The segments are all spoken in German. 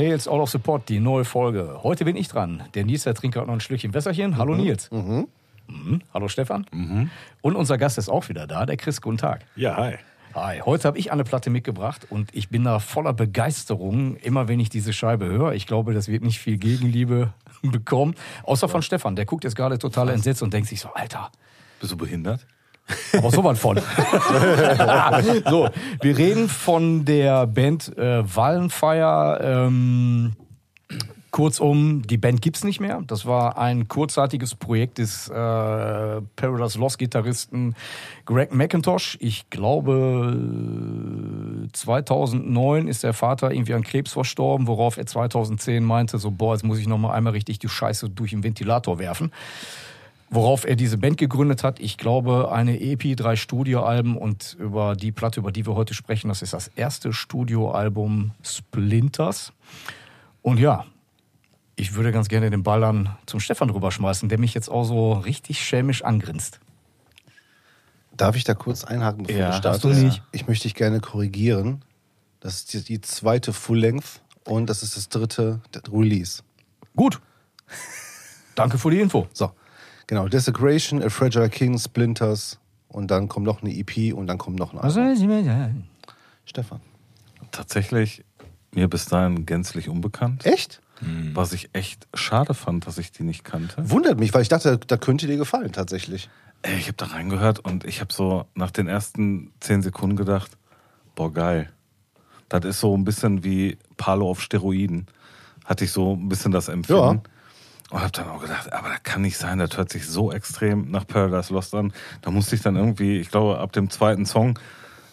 Tales All of the Pot, die neue Folge. Heute bin ich dran. Der Nils, der trinkt gerade noch ein Schlückchen Wässerchen. Hallo Nils. Mhm. Hallo Stefan. Und unser Gast ist auch wieder da, der Chris. Guten Tag. Ja, hi. Hi, heute habe ich eine Platte mitgebracht und ich bin da voller Begeisterung, immer wenn ich diese Scheibe höre. Ich glaube, das wird nicht viel Gegenliebe bekommen. Außer von Stefan, der guckt jetzt gerade total entsetzt und denkt sich so, Alter, Bist du behindert? Aber so was von. so, wir reden von der Band äh, Wallenfire. Ähm, kurzum, die Band gibt's nicht mehr. Das war ein kurzzeitiges Projekt des äh, Paradise Lost Gitarristen Greg McIntosh. Ich glaube, 2009 ist der Vater irgendwie an Krebs verstorben, worauf er 2010 meinte, so boah, jetzt muss ich noch mal einmal richtig die Scheiße durch den Ventilator werfen worauf er diese Band gegründet hat. Ich glaube, eine EP, drei Studioalben und über die Platte, über die wir heute sprechen, das ist das erste Studioalbum Splinters. Und ja, ich würde ganz gerne den Ball dann zum Stefan rüberschmeißen, der mich jetzt auch so richtig schelmisch angrinst. Darf ich da kurz einhaken, bevor Ja, du startest? du nicht. Ich möchte dich gerne korrigieren. Das ist die, die zweite Full-Length und das ist das dritte Release. Gut. Danke für die Info. So, genau. Desecration, A Fragile King, Splinters und dann kommt noch eine EP und dann kommt noch ein Album. Stefan. Tatsächlich mir bis dahin gänzlich unbekannt. Echt? Was ich echt schade fand, dass ich die nicht kannte. Wundert mich, weil ich dachte, da könnte dir gefallen tatsächlich. Ey, ich habe da reingehört und ich habe so nach den ersten zehn Sekunden gedacht, boah, geil. Das ist so ein bisschen wie Palo auf Steroiden. Hatte ich so ein bisschen das Empfinden. Und habe dann auch gedacht, aber das kann nicht sein, das hört sich so extrem nach Paradise Lost an. Da musste ich dann irgendwie, ich glaube, ab dem zweiten Song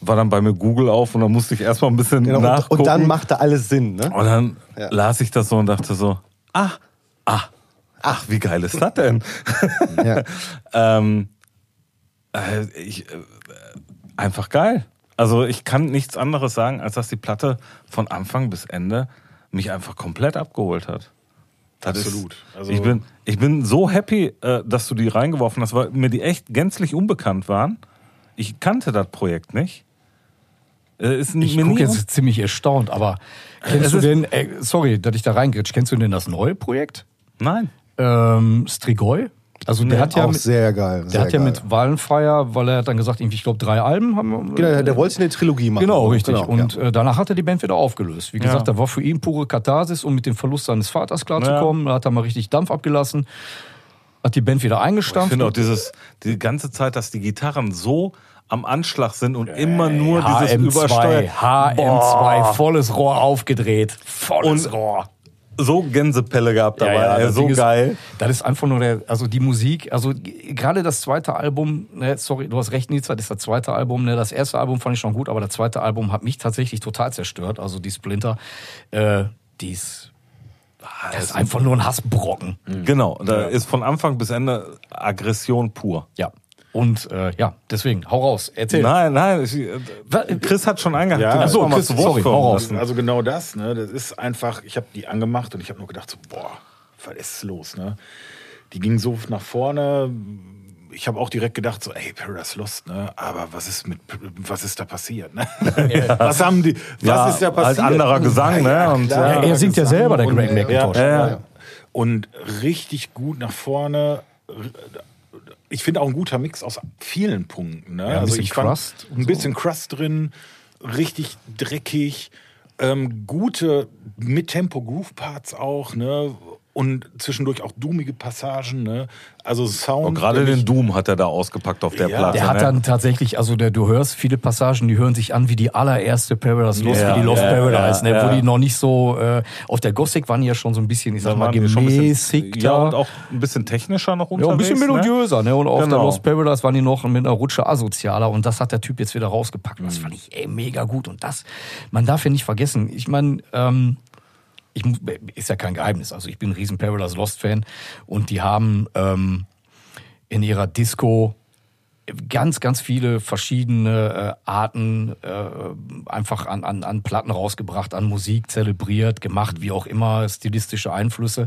war dann bei mir Google auf und dann musste ich erstmal ein bisschen Genau, und, nachgucken. und dann macht da alles Sinn, ne? Und dann Ja. las ich das so und dachte so, ah, ah, ach, wie geil ist das denn? Ja. ähm, äh, ich, äh, einfach geil. Also ich kann nichts anderes sagen, als dass die Platte von Anfang bis Ende mich einfach komplett abgeholt hat. Das Absolut. Ist, Also- ich, bin, ich bin so happy, äh, dass du die reingeworfen hast, weil mir die echt gänzlich unbekannt waren. Ich kannte das Projekt nicht. Äh, ist Ich gucke jetzt ziemlich erstaunt, aber kennst du denn, äh, sorry, dass ich da reingritsch, kennst du denn das neue Projekt? Nein. Ähm, Strigoi? Also der Nee, hat ja auch mit, sehr geil. der sehr hat ja geil. mit Wallenfeier, weil er hat dann gesagt, ich glaube, drei Alben haben wir. Genau, der wollte eine Trilogie machen. Genau, richtig. Genau, und ja. äh, danach hat er die Band wieder aufgelöst. Wie gesagt, Ja. da war für ihn pure Katharsis, um mit dem Verlust seines Vaters klarzukommen. Da hat er mal richtig Dampf abgelassen, hat die Band wieder Ich eingestampft. finde auch dieses, die ganze Zeit, dass die Gitarren so am Anschlag sind und immer nur dieses HM2, Übersteuern. HM2, Boah. volles Rohr aufgedreht. Volles Und- Rohr. So Gänsepelle gehabt dabei, ey, das so Ding ist- geil. Das ist einfach nur der, also die Musik, also gerade das zweite Album, ne, sorry, du hast recht, Nils, das ist das zweite Album, ne, das erste Album fand ich schon gut, aber das zweite Album hat mich tatsächlich total zerstört, also die Splinter, äh, die ist, das ist einfach nur ein Hassbrocken. Genau, da ist von Anfang bis Ende Aggression pur. Ja. Und äh, ja, deswegen, hau raus, erzähl. Nein, nein, ich, äh, Chris hat schon eingehakt. Ja, Du musst so, mal mal Chris, sorry, hau raus. Also genau das, ne? Das ist einfach, ich habe die angemacht und ich habe nur gedacht, so, boah, was ist los, ne? Die ging so nach vorne. Ich habe auch direkt gedacht, so, ey, Paradise Lost, ne? Aber was ist mit, was ist da passiert, ne? Was haben die, was Ja, ist da passiert? anderer Gesang, ne? Und, klar. Ja, er singt ja selber, der Greg McIntosh. Ja, Ja, ja. Und richtig gut nach vorne. Ich finde auch ein guter Mix aus vielen Punkten. Ne? ein bisschen ich fand Crust Ein bisschen Crust drin, richtig dreckig, ähm, gute Mit-Tempo-Groove-Parts auch, ne? Und zwischendurch auch doomige Passagen, ne? Also Sound. Und gerade der den Doom hat er da ausgepackt auf der Ja. Platte. Der hat ne? dann tatsächlich, also der, du hörst viele Passagen, die hören sich an wie die allererste Paradise Lost, Ja, wie die Lost ja, Paradise, ja, ne, wo ja. die noch nicht so, äh, auf der Gothic waren die ja schon so ein bisschen, ich sag mal, waren die schon ein bisschen, gemäßigt. ja, und auch ein bisschen technischer noch ja, unterwegs. ein bisschen melodiöser, ne? Und auf der Genau. Lost Paradise waren die noch mit einer Rutsche asozialer und das hat der Typ jetzt wieder rausgepackt. Mhm. das fand ich ey, mega gut. Und das, man darf ja nicht vergessen, ich meine, ähm, ich ist ja kein Geheimnis. Also ich bin ein riesen Paradise Lost Fan und die haben ähm, in ihrer Disco ganz, ganz viele verschiedene äh, Arten äh, einfach an, an, an Platten rausgebracht, an Musik zelebriert, gemacht, wie auch immer, stilistische Einflüsse.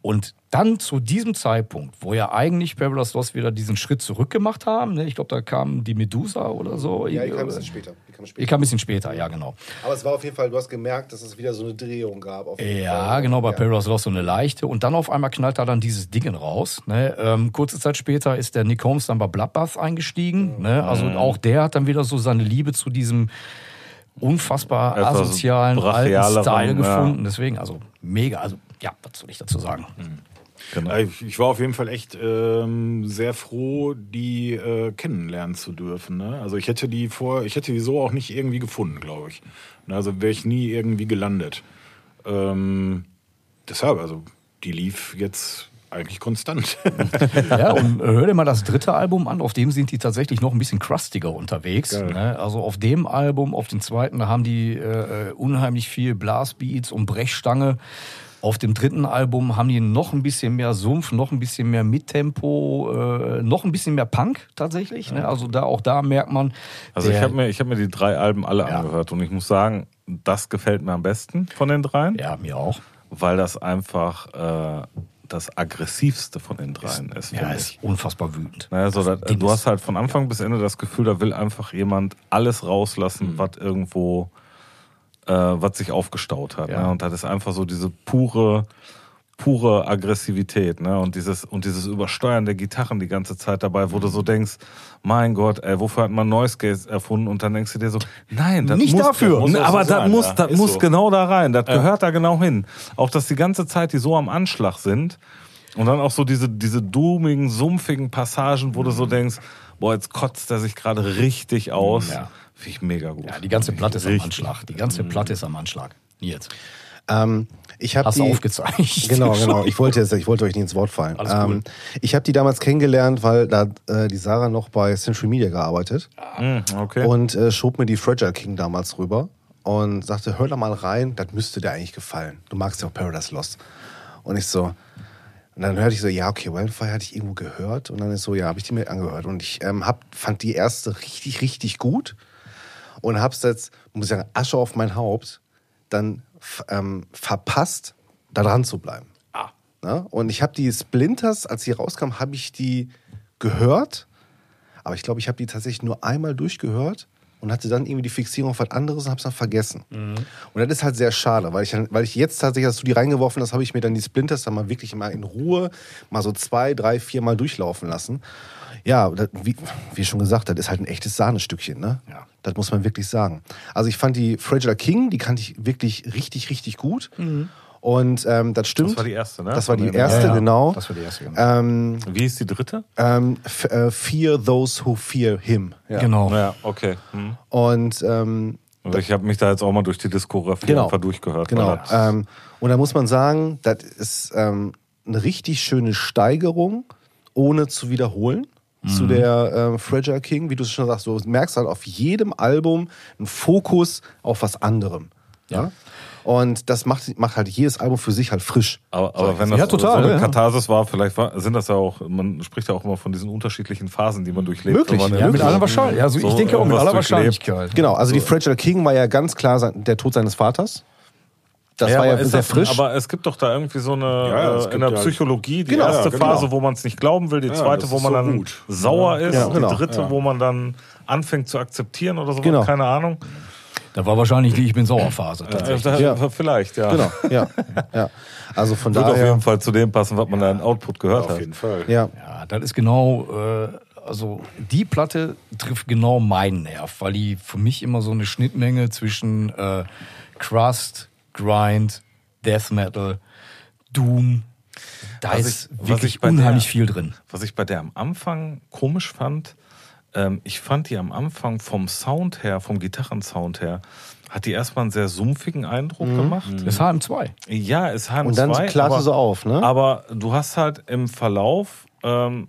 Und dann zu diesem Zeitpunkt, wo ja eigentlich Paradise Lost wieder diesen Schritt zurück gemacht haben, ne? ich glaube, da kam die Medusa oder so. Ja, die kam ein bisschen später. Die kam, Die später. kam ein bisschen später, ja, genau. Aber es war auf jeden Fall, du hast gemerkt, dass es wieder so eine Drehung gab. Auf jeden Ja, Fall. genau, bei Ja. Paradise Lost so eine leichte. Und dann auf einmal knallt da dann dieses Ding raus. Ne? Ähm, kurze Zeit später ist der Nick Holmes dann bei Bloodbath eingestiegen. Ne? Also auch der hat dann wieder so seine Liebe zu diesem unfassbar Etwas asozialen alten Style ja. gefunden. Deswegen, also mega. Also ja, was soll ich dazu sagen? Genau. Ja, Ich war auf jeden Fall echt ähm, sehr froh, die äh, kennenlernen zu dürfen. Ne? Also ich hätte die vor, ich hätte die so auch nicht irgendwie gefunden, glaube ich. Ne, Also wäre ich nie irgendwie gelandet. Ähm, deshalb, also die lief jetzt eigentlich konstant. Ja, und äh, hör dir mal das dritte Album an, auf dem sind die tatsächlich noch ein bisschen crustiger unterwegs. Ne? Also auf dem Album, auf dem zweiten, da haben die äh, äh, unheimlich viel Blastbeats und Brechstange. Auf dem dritten Album haben die noch ein bisschen mehr Sumpf, noch ein bisschen mehr Mittempo, äh, noch ein bisschen mehr Punk tatsächlich. Ne? Also da auch da merkt man. Also ich der- habe mir, ich hab mir die drei Alben alle Ja. angehört und ich muss sagen, das gefällt mir am besten von den dreien, ja mir auch. weil das einfach äh, das aggressivste von den dreien ist. Ja, finde ist ich. unfassbar wütend. Naja, so, Das du ist- hast halt von Anfang bis Ende das Gefühl, da will einfach jemand alles Mhm. rauslassen, was irgendwo, äh, was sich aufgestaut hat. Ja. Ne? Und das ist einfach so diese pure, pure Aggressivität, ne? Und dieses, und dieses Übersteuern der Gitarren die ganze Zeit dabei, wo du Mhm. so denkst, mein Gott, ey, wofür hat man Noise Gate erfunden? Und dann denkst du dir so, nein, das Nicht muss, dafür. Muss auch aber so das sein, muss, ja. das Ist muss so. genau da rein. Das gehört da genau hin. Auch dass die ganze Zeit die so am Anschlag sind. Und dann auch so diese, diese doomigen, sumpfigen Passagen, wo du so denkst, boah, jetzt kotzt er sich gerade richtig aus. Ja. Finde ich mega gut. Ja, die ganze Platte ist am Richtig. Anschlag. Die ganze Platte ist am Anschlag. Jetzt. Ähm, ich habe Hast die du aufgezeigt. Genau, genau. Ich wollte jetzt, ich wollte euch nicht ins Wort fallen. Alles cool. Ähm, ich habe die damals kennengelernt, weil da äh, die Sarah noch bei Century Media gearbeitet Hm, okay. und äh, schob mir die Fragile King damals rüber und sagte, hör da mal rein, das müsste dir eigentlich gefallen. Du magst ja auch Paradise Lost. Und ich so, und dann hörte ich so, ja, okay, Wildfire hatte ich irgendwo gehört. Und dann ist so, ja, habe ich die mir angehört. Und ich ähm, hab, fand die erste richtig, richtig gut. Und hab's jetzt, muss ich sagen, Asche auf mein Haupt, dann ähm, verpasst, da dran zu bleiben. Ah. Ne? Und ich habe die Splinters, als sie rauskam, habe ich die gehört. Aber ich glaube, ich habe die tatsächlich nur einmal durchgehört und hatte dann irgendwie die Fixierung auf was anderes und habe es dann vergessen. Und das ist halt sehr schade, weil ich, weil ich jetzt tatsächlich, als du die reingeworfen hast, habe ich mir dann die Splinters dann mal wirklich mal in Ruhe mal so zwei, drei, vier Mal durchlaufen lassen. Ja, das, wie, wie schon gesagt, das ist halt ein echtes Sahnestückchen, ne? Ja. Das muss man wirklich sagen. Also ich fand die Fragile King, die kannte ich wirklich richtig, richtig gut. Und ähm, das stimmt. Das war die erste, ne? Das war die erste, Ja, ja. genau. Das war die erste, genau. Ähm, Wie ist die dritte? ähm, äh, fear those who fear him. Ja. Genau. Ja, okay. Hm. Und ähm, Also ich habe mich da jetzt auch mal durch die Diskografie Genau. einfach durchgehört. genau. Ähm, und da muss man sagen, das ist ähm, eine richtig schöne Steigerung, ohne zu wiederholen. Zu der ähm, Fragile King, wie du es schon sagst, du merkst halt auf jedem Album einen Fokus auf was anderem. Ja. Und das macht, macht halt jedes Album für sich halt frisch. Aber, aber wenn das Ja, total, so eine ja. Katharsis war, vielleicht war, sind das ja auch, man spricht ja auch immer von diesen unterschiedlichen Phasen, die man durchlebt. Möglich, man Ja, mit aller Wahrscheinlichkeit. Also ich so denke auch mit aller. Wahrscheinlichkeit. Genau, also die Fragile King war ja ganz klar sein- der Tod seines Vaters. Das ja, war ja sehr das, frisch. Aber es gibt doch da irgendwie so eine, Ja, äh, in der ja- Psychologie, die Genau, erste ja, genau. Phase, wo man es nicht glauben will, die Ja, zweite, wo man so dann gut. sauer ist, Ja, die genau. dritte, Ja. wo man dann anfängt zu akzeptieren oder so, Genau. keine Ahnung. Da war wahrscheinlich die Ich bin sauer Phase tatsächlich. da- Ja. Vielleicht, ja. genau, ja, ja. Also von Wird auf daher, jeden Fall zu dem passen, was man da in Output gehört Auf hat. jeden Fall. ja, Ja, das ist genau, äh, also die Platte trifft genau meinen Nerv, weil die für mich immer so eine Schnittmenge zwischen äh, Crust, Grind, Death Metal, Doom, da Was ist ich- wirklich unheimlich der- viel drin. Was ich bei der am Anfang komisch fand, ähm, ich fand die am Anfang vom Sound her, vom Gitarrensound her, hat die erstmal einen sehr sumpfigen Eindruck gemacht. Das ist HM2. Ja, ist HM2. Und dann klarte aber, so auf, ne? Aber du hast halt im Verlauf, ähm,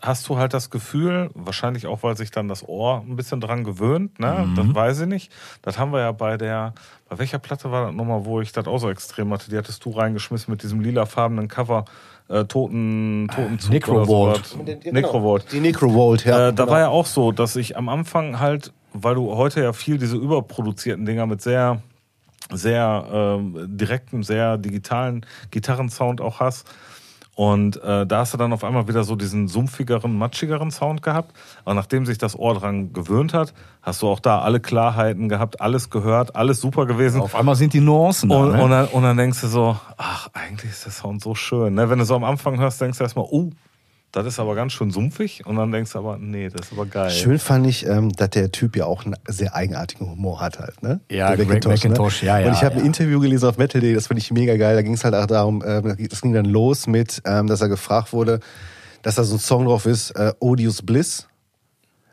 hast du halt das Gefühl, wahrscheinlich auch, weil sich dann das Ohr ein bisschen dran gewöhnt, ne? Mhm. Das weiß ich nicht. Das haben wir ja bei der, bei welcher Platte war das nochmal, wo ich das auch so extrem hatte? Die hattest du reingeschmissen mit diesem lilafarbenen Cover, äh, Toten, Totenzug Necrovault. oder sowas. Necrovault. Die Necrovolt, ja. Äh, da genau. war ja auch so, dass ich am Anfang halt, weil du heute ja viel diese überproduzierten Dinger mit sehr sehr ähm, direkten, sehr digitalen Gitarrensound auch hast. Und äh, da hast du dann auf einmal wieder so diesen sumpfigeren, matschigeren Sound gehabt. Aber nachdem sich das Ohr dran gewöhnt hat, hast du auch da alle Klarheiten gehabt, alles gehört, alles super gewesen. Auf einmal sind die Nuancen da. Und, ne? und, dann, und dann denkst du so, ach, eigentlich ist der Sound so schön. Ne? Wenn du so am Anfang hörst, denkst du erstmal, oh, das ist aber ganz schön sumpfig. Und dann denkst du aber, nee, das ist aber geil. Schön fand ich, ähm, dass der Typ ja auch einen sehr eigenartigen Humor hat halt, ne? Ja, Der Greg McIntosh, ja, ja, Und ich habe ja. ein Interview gelesen auf Metal.de, das fand ich mega geil. Da ging es halt auch darum, ähm, das ging dann los mit, ähm, dass er gefragt wurde, dass da so ein Song drauf ist, äh, Odious Bliss.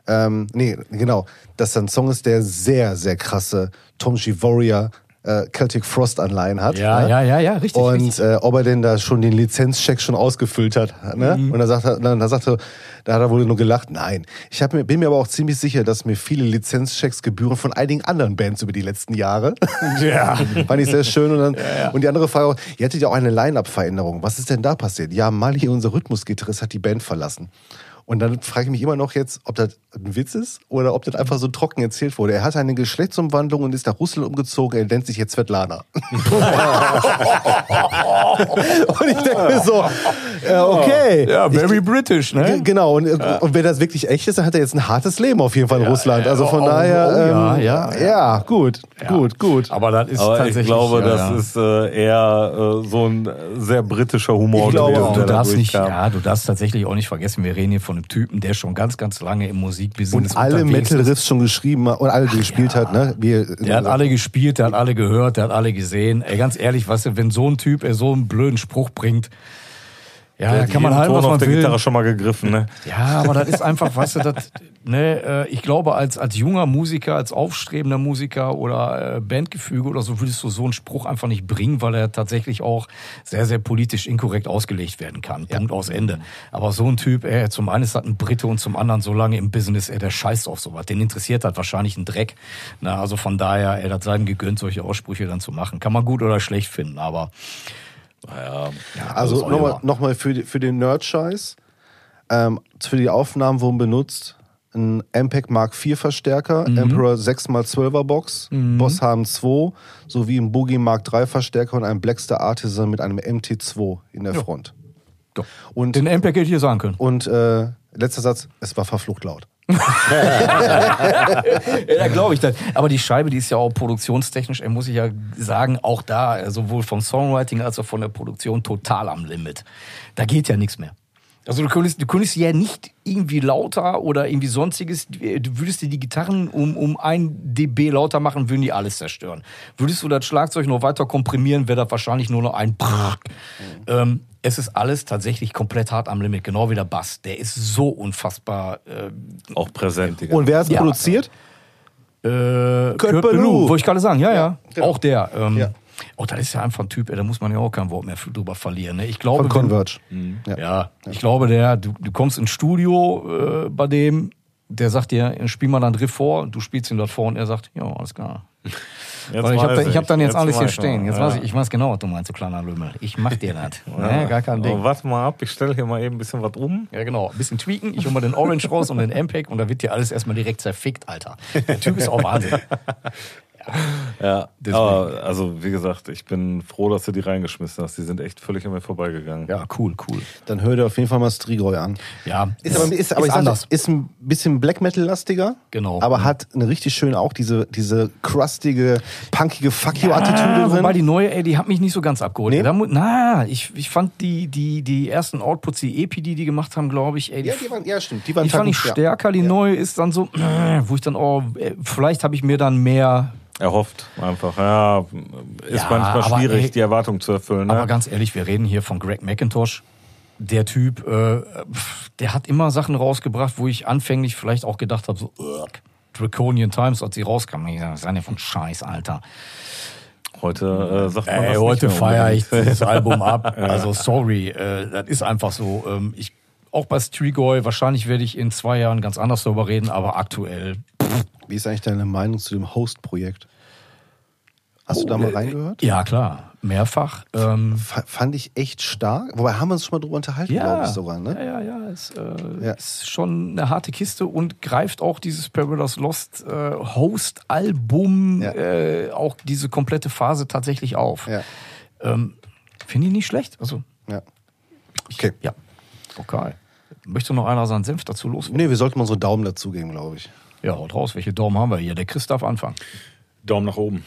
Ähm, nee, genau. Dass da ein Song ist, der sehr, sehr krasse Tom G. Warrior äh, Celtic Frost Anleihen hat. Ja, ne? ja, ja, ja, richtig, Und richtig. Äh, ob er denn da schon den Lizenzcheck schon ausgefüllt hat. Ne? Mhm. Und dann sagt er, dann, dann sagt er, da hat er wohl nur gelacht. Nein, ich hab bin mir aber auch ziemlich sicher, dass mir viele Lizenzchecks gebühren von einigen anderen Bands über die letzten Jahre. Ja. Fand ich sehr schön. Und, dann, und die andere Frage, auch, ihr hattet ja auch eine Line-Up-Veränderung. Was ist denn da passiert? Ja, Mali, unser Rhythmusgitarrist, hat die Band verlassen. Und dann frage ich mich immer noch jetzt, ob das ein Witz ist oder ob das einfach so trocken erzählt wurde. Er hatte eine Geschlechtsumwandlung und ist nach Russland umgezogen. Er nennt sich jetzt Svetlana. und ich denke mir so, äh, okay. Ja, very ich, British, ne? Genau, und, und wenn das wirklich echt ist, dann hat er jetzt ein hartes Leben auf jeden Fall in Russland. Also von oh, daher, oh, ja, ähm, ja, ja. ja, gut, gut, gut. Aber das ist Aber tatsächlich. ich glaube, ja, das ja. ist äh, eher äh, so ein sehr britischer Humor Ich glaube gewesen, Du da darfst nicht, ja, du darfst tatsächlich auch nicht vergessen, wir reden hier von einem Typen, der schon ganz, ganz lange im Musikbusiness Und alle. Metal-Riffs schon geschrieben und alle die gespielt hat, ne? Wir, Der hat alle gespielt, der hat alle gehört, der hat alle gesehen. Ey, ganz ehrlich, weißt du, wenn so ein Typ ey, so einen blöden Spruch bringt, ja, da kann man halten, Ton was auf man der will. Gitarre schon mal gegriffen, ne? Ja, aber das ist einfach, weißt du, das, ne, äh, ich glaube, als, als junger Musiker, als aufstrebender Musiker oder äh, Bandgefüge oder so, würdest du so einen Spruch einfach nicht bringen, weil er tatsächlich auch sehr, sehr politisch inkorrekt ausgelegt werden kann. Punkt aus Ende. Aber so ein Typ, ey, zum einen ist das ein Brite und zum anderen so lange im Business, ey, der scheißt auf sowas. Den interessiert halt wahrscheinlich ein Dreck. Na, also von daher, ey, das sei ihm gegönnt, solche Aussprüche dann zu machen. Kann man gut oder schlecht finden, aber Naja, ja, Also nochmal noch mal für, für den Nerd-Scheiß. Ähm, für die Aufnahmen wurden benutzt ein MPEG Mark IV Verstärker, Mhm. Emperor 6x12er Box, Boss HM2 sowie ein Boogie Mark III Verstärker und ein Blackstar Artisan mit einem MT2 in der Front. Doch. Und, Den MPEG hätte ich hier sagen können. und äh, letzter Satz, es war verflucht laut. Ja, glaube ich. Das. Aber die Scheibe, die ist ja auch produktionstechnisch, äh, muss ich ja sagen, auch da, äh, sowohl vom Songwriting als auch von der Produktion total am Limit. Da geht ja nichts mehr. Also du könntest, du könntest ja nicht irgendwie lauter oder irgendwie sonstiges, du würdest dir die Gitarren um, um ein dB lauter machen, würden die alles zerstören. Würdest du das Schlagzeug noch weiter komprimieren, wäre das wahrscheinlich nur noch ein Brrrr. Ähm, es ist alles tatsächlich komplett hart am Limit, genau wie der Bass. Der ist so unfassbar äh, auch präsent. Digga. Und wer hat es Ja. produziert? Äh, Kurt, Kurt Ballou, Ballou. wollte ich gerade sagen, ja, ja. genau. Auch der. Ähm, Ja. Oh, das ist ja einfach ein Typ, ey, da muss man ja auch kein Wort mehr drüber verlieren. Ne? Ich glaube, Von Converge. Wenn, ja. ich glaube, der, du, du kommst ins Studio äh, bei dem, der sagt dir, spiel mal dann Riff vor, du spielst ihn dort vor und er sagt, ja, alles klar. Jetzt Weil ich habe ich hab dann jetzt, alles hier stehen. ich. Jetzt ja. weiß ich, ich weiß genau, was du meinst, du kleiner Lümmel. Ich mach dir das. ne? Gar kein Ding. Oh, warte mal ab, ich stelle hier mal eben ein bisschen was um. Ja, genau. Ein bisschen tweaken. Ich hol mal den Orange raus und den MPEG und da wird dir alles erstmal direkt zerfickt, Alter. Der Typ ist auch Wahnsinn. Ja, Deswegen. aber also wie gesagt, ich bin froh, dass du die reingeschmissen hast. Die sind echt völlig an mir vorbeigegangen. Ja, cool, cool. Dann hör dir auf jeden Fall mal Strigoi an. Ja, Ist aber, ist, aber sag, anders. ist ein bisschen Black Metal-lastiger. Genau. Aber hat eine richtig schön auch diese, diese crustige, punkige Fuck you-Attitüde Ah, drin. wobei die neue, ey, die hat mich nicht so ganz abgeholt. Nee? Da na, ich, ich fand die, die, die ersten Outputs, die EP, die die gemacht haben, glaube ich, ey, die, ja, die waren, ja, stimmt. Die waren die fand ich ja. stärker. Die neue ist dann so, wo ich dann, oh, äh, vielleicht habe ich mir dann mehr Erhofft einfach. Ja, ist Ja, manchmal aber schwierig, ey, die Erwartung zu erfüllen. Aber Ne? ganz ehrlich, wir reden hier von Greg McIntosh. Der Typ, äh, der hat immer Sachen rausgebracht, wo ich anfänglich vielleicht auch gedacht habe, so, ugh, Draconian Times, als sie rauskam. Ich sag, was ist denn von Scheiß, Alter. Heute äh, sagt man Ey, das heute feiere ich dieses Album ab. Also sorry, äh, das ist einfach so. Ähm, ich, auch bei Strigoi, wahrscheinlich werde ich in zwei Jahren ganz anders darüber reden, aber aktuell. Wie ist eigentlich deine Meinung zu dem Host-Projekt? Hast du da Oh, mal äh, reingehört? Ja, klar. mehrfach. Ähm, fand ich echt stark. Wobei haben wir uns schon mal drüber unterhalten, glaube ich sogar. Ne? ja, ja, ja, ist, äh, Ja. ist schon eine harte Kiste und greift auch dieses Paradise Lost äh, Host-Album, Ja. äh, auch diese komplette Phase tatsächlich auf. Ja. Ähm, Finde ich nicht schlecht. Also, ja. Okay. ja, okay. Möchte noch einer seinen Senf dazu los? Nee, wir sollten mal unsere Daumen dazugeben, glaube ich. Ja, haut raus. Welche Daumen haben wir hier? Der Chris darf anfangen. Daumen nach oben.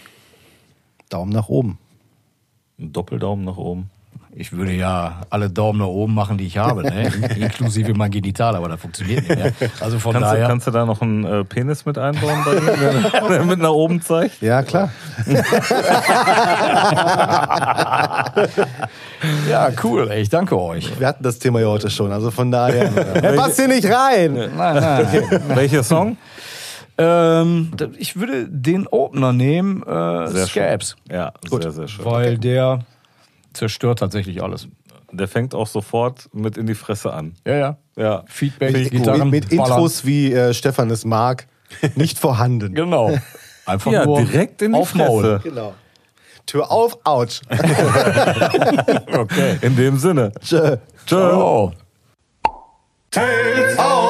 Daumen nach oben. Ein Doppeldaumen nach oben. Ich würde ja alle Daumen nach oben machen, die ich habe, ne? In- inklusive mein Genital, aber das funktioniert nicht. Ne? Also von Kannst du, daher. kannst du da noch einen äh, Penis mit einbauen bei ihm, der, mit nach oben zeigt? Ja, klar. ja, cool, ey, ich danke euch. Wir hatten das Thema ja heute schon, also von daher. er passt hier nicht rein. Nein, nein. Welcher Song? ähm, ich würde den Opener nehmen, äh, Sehr Scabs, schön. Ja, sehr, sehr schön. weil der zerstört tatsächlich alles. Der fängt auch sofort mit in die Fresse an. Ja, ja. Ja. Feedback, Gitarren, mit, mit. Intros wie äh, Stefan es mag, nicht vorhanden. Genau. Einfach Ja, nur direkt in die aufmaulen. Fresse. Genau. Tür auf, ouch. Okay. In dem Sinne. Tschö. Oh. Tales of